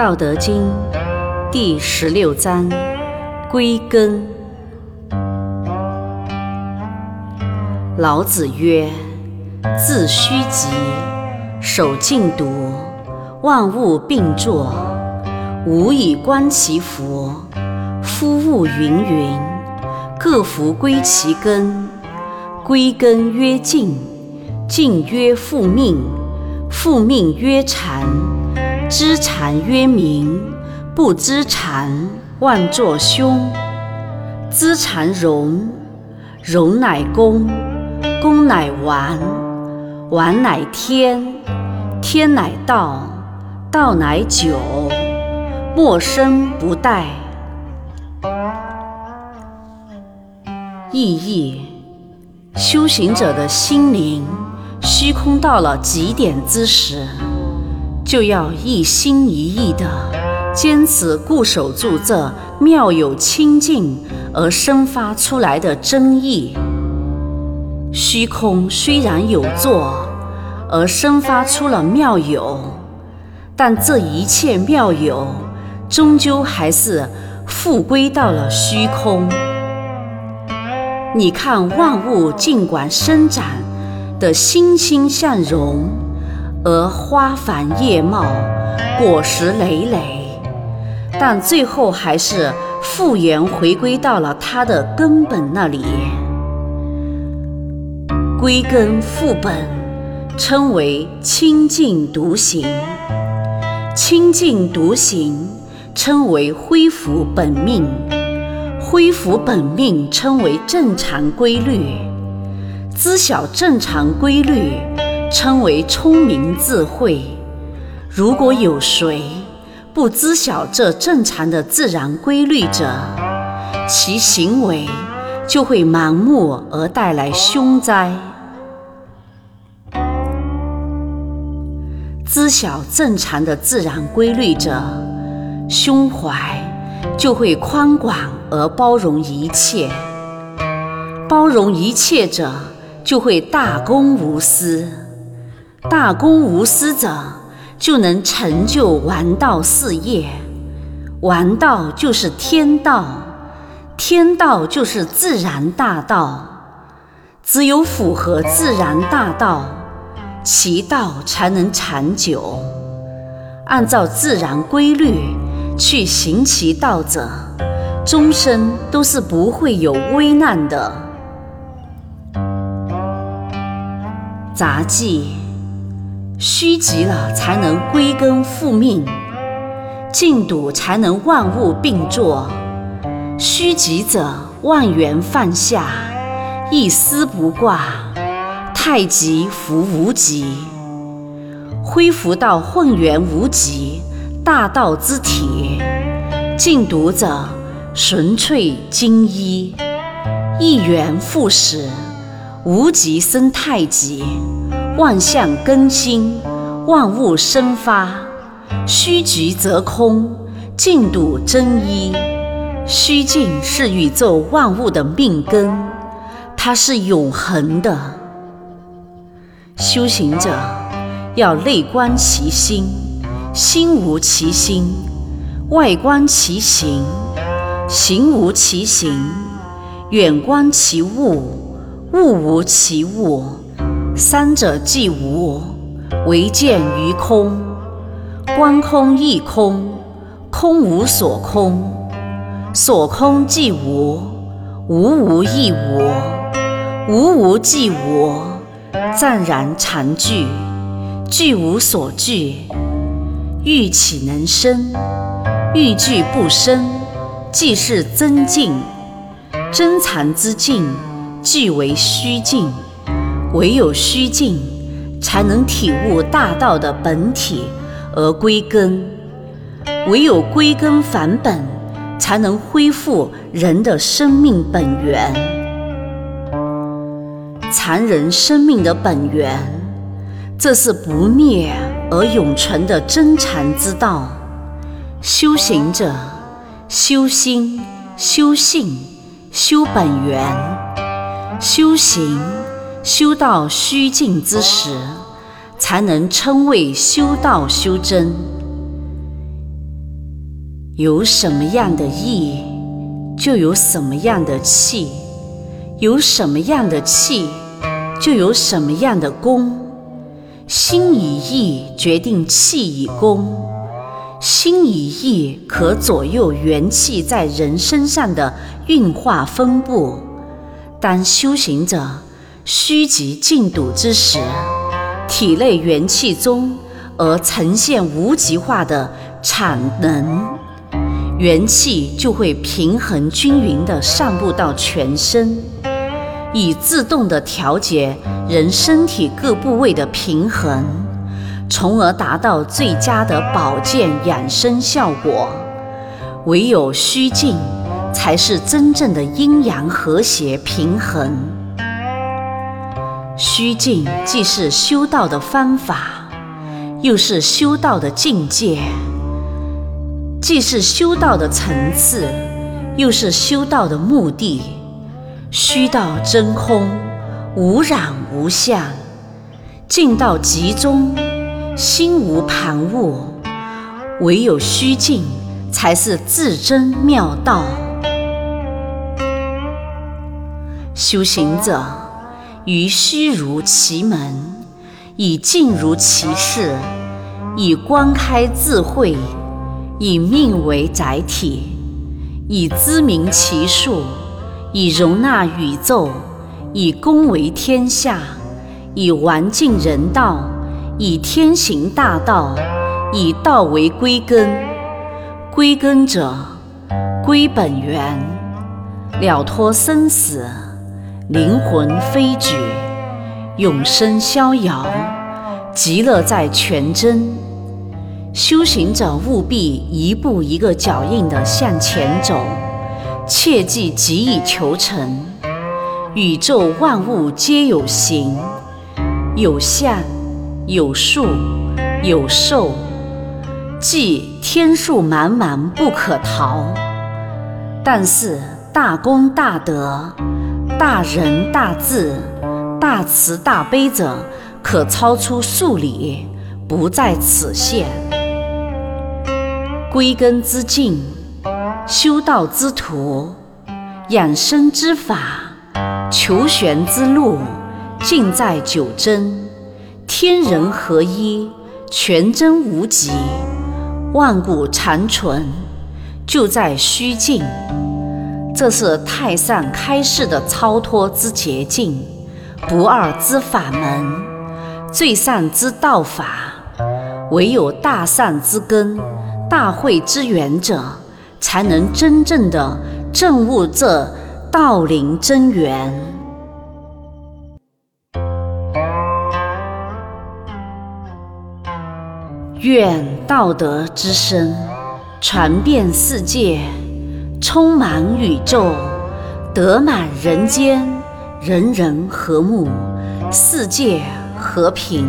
道德经第十六章：归根。老子曰：“自虚极，守静笃，万物并作，吾以观其福。夫物芸芸，各弗归其根。归根曰静，静曰复命，复命曰禅。”知禅曰明，不知禅妄作凶。知禅容，容乃公，公乃完，完乃天，天乃道，道乃久，莫生不殆。意义：修行者的心灵虚空到了极点之时。就要一心一意地坚持固守住这妙有清净而生发出来的真意。虚空虽然有作，而生发出了妙有，但这一切妙有终究还是复归到了虚空。你看万物尽管生长的欣欣向荣。而花繁叶茂，果实累累，但最后还是复原回归到了它的根本那里。归根复本，称为清净独行；清净独行，称为恢复本命；恢复本命，称为正常规律。知晓正常规律。称为聪明智慧。如果有谁不知晓这正常的自然规律者，其行为就会盲目而带来凶灾。知晓正常的自然规律者，胸怀就会宽广而包容一切；包容一切者，就会大公无私。大公无私者，就能成就完道事业。完道就是天道，天道就是自然大道。只有符合自然大道，其道才能长久。按照自然规律去行其道者，终生都是不会有危难的。杂技。虚极了，才能归根复命；静笃才能万物并作。虚极者，万缘放下，一丝不挂；太极服无极，恢复到混元无极大道之体。静笃者，纯粹精一，一元复始，无极生太极。万象更新，万物生发，虚极则空，静笃真一。虚静是宇宙万物的命根，它是永恒的。修行者要内观其心，心无其心；外观其形，形无其形；远观其物，物无其物。三者既无，唯见于空。观空亦空，空无所空。所空即无，无无亦无。无无即无，湛然常具，具无所具。欲岂能生？欲具不生，即是真静。真常之静，即为虚静。唯有虚静，才能体悟大道的本体而归根；唯有归根返本，才能恢复人的生命本源。常人生命的本源，这是不灭而永存的真禅之道。修行者修心、修性、修本源、修行。修道虚静之时，才能称谓修道修真。有什么样的意，就有什么样的气；有什么样的气，就有什么样的功。心以意决定气以功，心以意可左右元气在人身上的运化分布。当修行者虚极静笃之时，体内元气中而呈现无极化的产能。元气就会平衡均匀地散布到全身，以自动地调节人身体各部位的平衡，从而达到最佳的保健养生效果。唯有虚静，才是真正的阴阳和谐平衡。虚静既是修道的方法，又是修道的境界。既是修道的层次，又是修道的目的。虚道真空，无染无相，静到集中，心无旁骛。唯有虚静，才是至真妙道。修行者于虚如其门，以静如其室，以观开智慧。以命为载体，以知明其数，以容纳宇宙，以功为天下，以完尽人道，以天行大道，以道为归根。归根者，归本源，了脱生死，灵魂飞举，永生逍遥，极乐在全真。修行者务必一步一个脚印地向前走，切记急以求成。宇宙万物皆有形，有相，有数，有寿，即天数茫茫不可逃。但是大功大德、大仁大智、大慈大悲者，可超出数理，不在此限。归根之境，修道之途，养生之法，求玄之路，尽在九真。天人合一，全真无极，万古长存，就在虚静。这是太上开示的超脱之捷径，不二之法门，最上之道法。唯有大善之根。大会之源者，才能真正的证悟这道灵真源。愿道德之声传遍世界，充满宇宙，得满人间，人人和睦，世界和平。